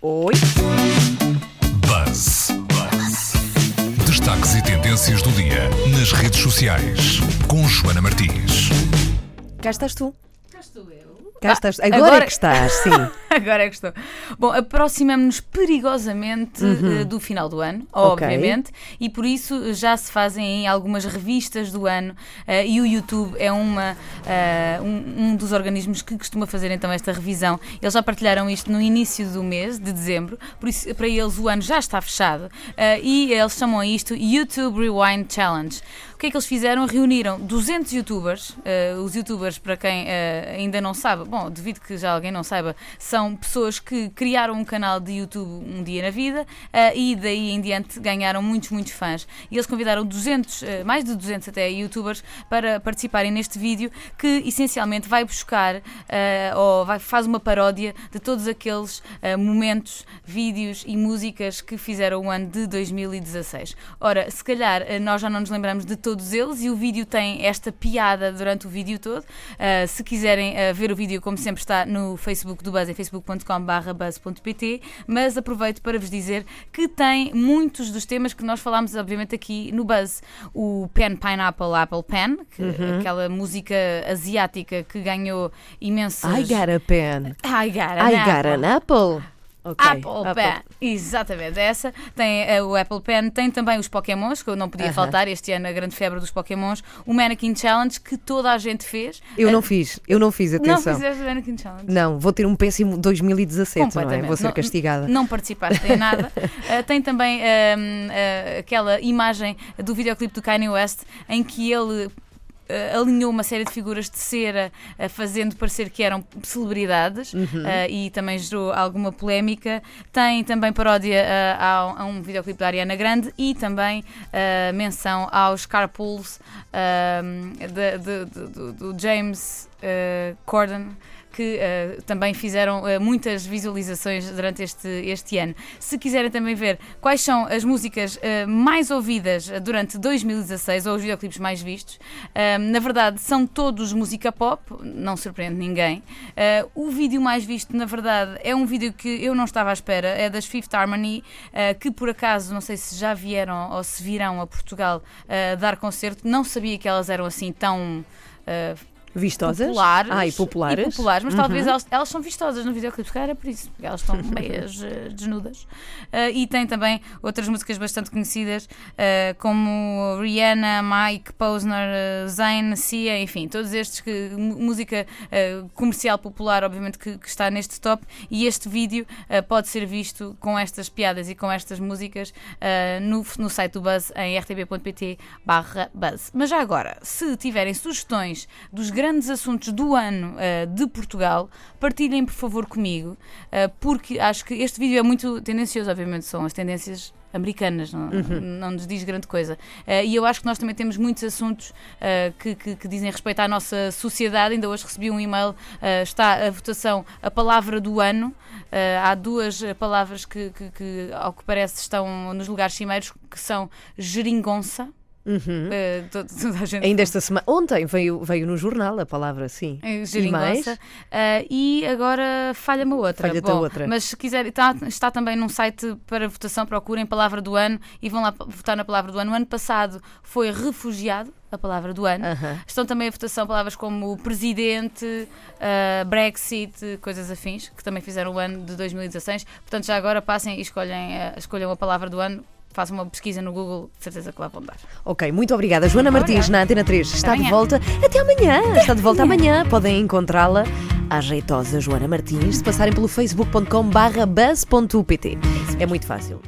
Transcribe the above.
Oi. Buzz. Destaques e tendências do dia nas redes sociais com Joana Martins. Cá estás tu. Cá estou eu. Cá Ah, estás. Agora, agora- é que estás, sim. Agora é que estou. Bom, aproximamos-nos perigosamente eh, do final do ano, obviamente, e por isso já se fazem em algumas revistas do ano eh, e o YouTube é uma, eh, um, um dos organismos que costuma fazer então esta revisão. Eles já partilharam isto no início do mês de dezembro, por isso para eles o ano já está fechado eh, e eles chamam a isto YouTube Rewind Challenge. O que é que eles fizeram? Reuniram 200 youtubers. eh, os youtubers, para quem eh, ainda não sabe, bom, devido que já alguém não saiba, são pessoas que criaram um canal de YouTube um dia na vida eh, e daí em diante ganharam muitos, muitos fãs. E eles convidaram 200, eh, mais de 200 até youtubers para participarem neste vídeo que essencialmente vai buscar ou vai, faz uma paródia de todos aqueles momentos, vídeos e músicas que fizeram o ano de 2016. Ora, se calhar nós já não nos lembramos de todos eles e o vídeo tem esta piada durante o vídeo todo. Uh, se quiserem uh, ver o vídeo, como sempre, está no Facebook do Buzz, em facebook.com/buzz.pt. Mas aproveito para vos dizer que tem muitos dos temas que nós falámos, obviamente, aqui no Buzz. O Pen Pineapple Apple Pen, que, aquela música asiática que ganhou imensos. I got a pen. I got an I apple. got an apple. Ok. Apple, Pen, exatamente, essa. Tem eh, o Apple Pen, tem também os Pokémons, que eu não podia Aham. faltar este ano, a grande febre dos Pokémons. O Mannequin Challenge, que toda a gente fez. Eu Eh, não fiz, eu não fiz, Não atenção. fizeste o Mannequin Challenge? Não, vou ter um péssimo 2017, não é? Vou ser Não- castigada. Não participaste em nada. Uh, tem também uh, aquela imagem do videoclipe do Kanye West em que ele uh, alinhou uma série de figuras de cera uh, fazendo parecer que eram celebridades Uhum. uh, e também gerou alguma polémica. Tem também paródia a, a um videoclipe da Ariana Grande e também menção aos carpools do James uh, Corden que eh, também fizeram eh, muitas visualizações durante este, este ano. Se quiserem também ver quais são as músicas eh, mais ouvidas durante 2016 ou os videoclipes mais vistos, na verdade são todos música pop, não surpreende ninguém. O vídeo mais visto, na verdade, é um vídeo que eu não estava à espera, é das Fifth Harmony, que por acaso, não sei se já vieram ou se virão a Portugal dar concerto, não sabia que elas eram assim tão. Vistosas? populares. Ah, e populares. E populares, mas Uhum. talvez elas, elas são vistosas no videoclipe, se calhar é por isso, elas estão meias eh, desnudas. Ah, e tem também outras músicas bastante conhecidas, ah, como Rihanna, Mike, Posner, Zayn, Sia, enfim, todos estes que música comercial popular, obviamente, que, que está neste top. E este vídeo pode ser visto com estas piadas e com estas músicas no, no site do Buzz em rtp.pt barra Buzz. Mas já agora, se tiverem sugestões dos grandes assuntos do ano ah, de Portugal, partilhem por favor comigo, ah, porque acho que este vídeo é muito tendencioso, obviamente são as tendências americanas, não, não nos diz grande coisa. Ah, e eu acho que nós também temos muitos assuntos ah, que, que- que dizem respeito à nossa sociedade. Ainda hoje recebi um e-mail, ah, está a votação a palavra do ano. Há duas palavras que, que- que, ao que parece, estão nos lugares cimeiros, que são geringonça. Uhum. Ah, to- toda a gente Ainda esta semana, ontem veio, veio no jornal a palavra, sim. é, E mais? Ah, e agora falha-me outra. Falha-te outra. Mas se quiserem, está, está também num site para votação, procurem palavra do ano e vão lá votar na palavra do ano. O ano passado foi refugiado, a palavra do ano. Aham. Estão também a votação palavras como presidente, ah, Brexit, coisas afins, que também fizeram o ano de 2016. Portanto, já agora passem e escolhem, ah, escolham a palavra do ano. Façam uma pesquisa no Google, de certeza que lá vão dar. Ok, muito obrigada. Joana Martins, na Antena 3, está de volta. Até amanhã. Está de volta amanhã. Podem encontrá-la à jeitosa Joana Martins se passarem pelo facebook.com/buzz.pt. É muito fácil.